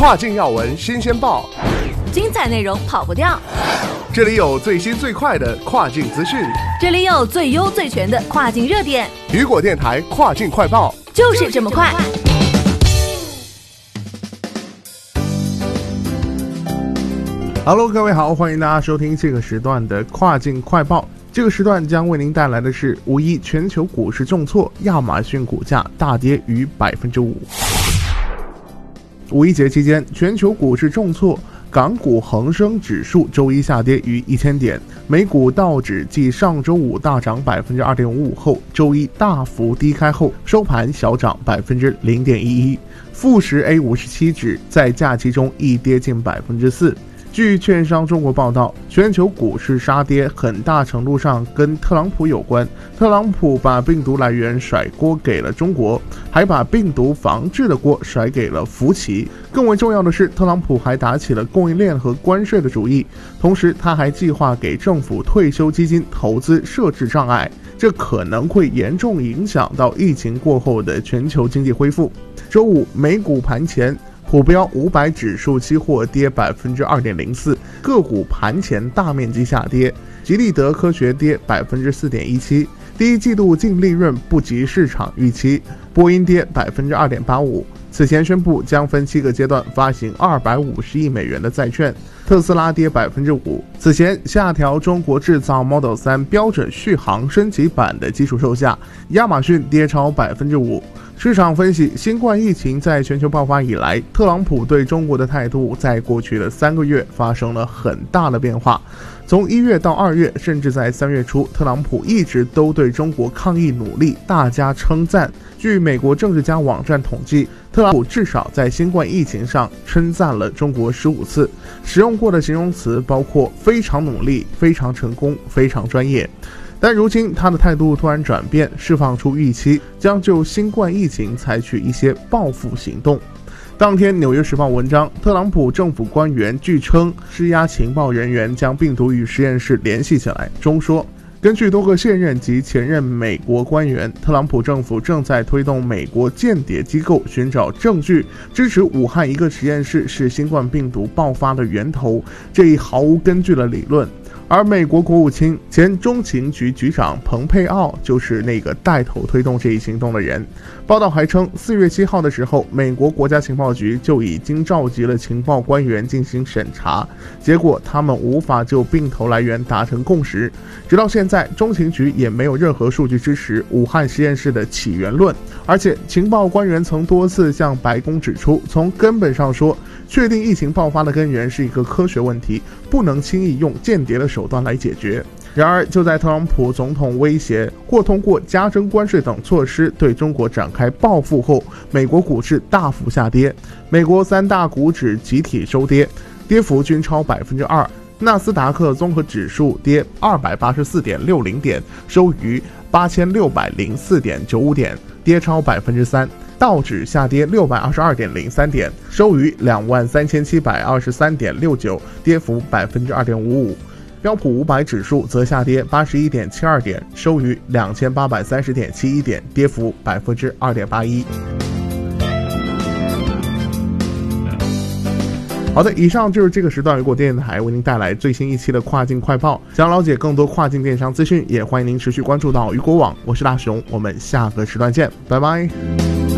跨境要闻新鲜报，精彩内容跑不掉。这里有最新最快的跨境资讯，这里有最优最全的跨境热点。雨果电台跨境快报就是这么快。Hello，各位好，欢迎大家收听这个时段的跨境快报。这个时段将为您带来的是五一全球股市重挫，亚马逊股价大跌逾百分之五。五一节期间，全球股市重挫，港股恒生指数周一下跌逾一千点，美股道指继上周五大涨百分之二点五五后，周一大幅低开后收盘小涨百分之零点一一。富时 A 五十七指在假期中亦跌近百分之四。据券商中国报道，全球股市杀跌很大程度上跟特朗普有关。特朗普把病毒来源甩锅给了中国，还把病毒防治的锅甩给了福奇。更为重要的是，特朗普还打起了供应链和关税的主意，同时他还计划给政府退休基金投资设置障碍，这可能会严重影响到疫情过后的全球经济恢复。周五美股盘前。普标五百指数期货跌百分之二点零四，个股盘前大面积下跌。吉利德科学跌百分之四点一七，第一季度净利润不及市场预期。波音跌百分之二点八五，此前宣布将分七个阶段发行二百五十亿美元的债券。特斯拉跌百分之五，此前下调中国制造 Model 三标准续航升级版的基础售价。亚马逊跌超百分之五。市场分析，新冠疫情在全球爆发以来，特朗普对中国的态度在过去的三个月发生了很大的变化。从一月到二月，甚至在三月初，特朗普一直都对中国抗疫努力大加称赞。据美国政治家网站统计，特朗普至少在新冠疫情上称赞了中国十五次，使用过的形容词包括非常努力、非常成功、非常专业。但如今他的态度突然转变，释放出预期，将就新冠疫情采取一些报复行动。当天，《纽约时报》文章，特朗普政府官员据称施压情报人员将病毒与实验室联系起来，中说，根据多个现任及前任美国官员，特朗普政府正在推动美国间谍机构寻找证据，支持武汉一个实验室是新冠病毒爆发的源头这一毫无根据的理论。而美国国务卿、前中情局局长蓬佩奥就是那个带头推动这一行动的人。报道还称，四月七号的时候，美国国家情报局就已经召集了情报官员进行审查，结果他们无法就病头来源达成共识。直到现在，中情局也没有任何数据支持武汉实验室的起源论，而且情报官员曾多次向白宫指出，从根本上说。确定疫情爆发的根源是一个科学问题，不能轻易用间谍的手段来解决。然而，就在特朗普总统威胁或通过加征关税等措施对中国展开报复后，美国股市大幅下跌，美国三大股指集体收跌，跌幅均超百分之二。纳斯达克综合指数跌二百八十四点六零点，收于八千六百零四点九五点，跌超百分之三。道指下跌六百二十二点零三点，收于两万三千七百二十三点六九，跌幅百分之二点五五。标普五百指数则下跌八十一点七二点，收于两千八百三十点七一点，跌幅百分之二点八一。好的，以上就是这个时段雨果电台为您带来最新一期的跨境快报。想了解更多跨境电商资讯，也欢迎您持续关注到雨果网。我是大熊，我们下个时段见，拜拜。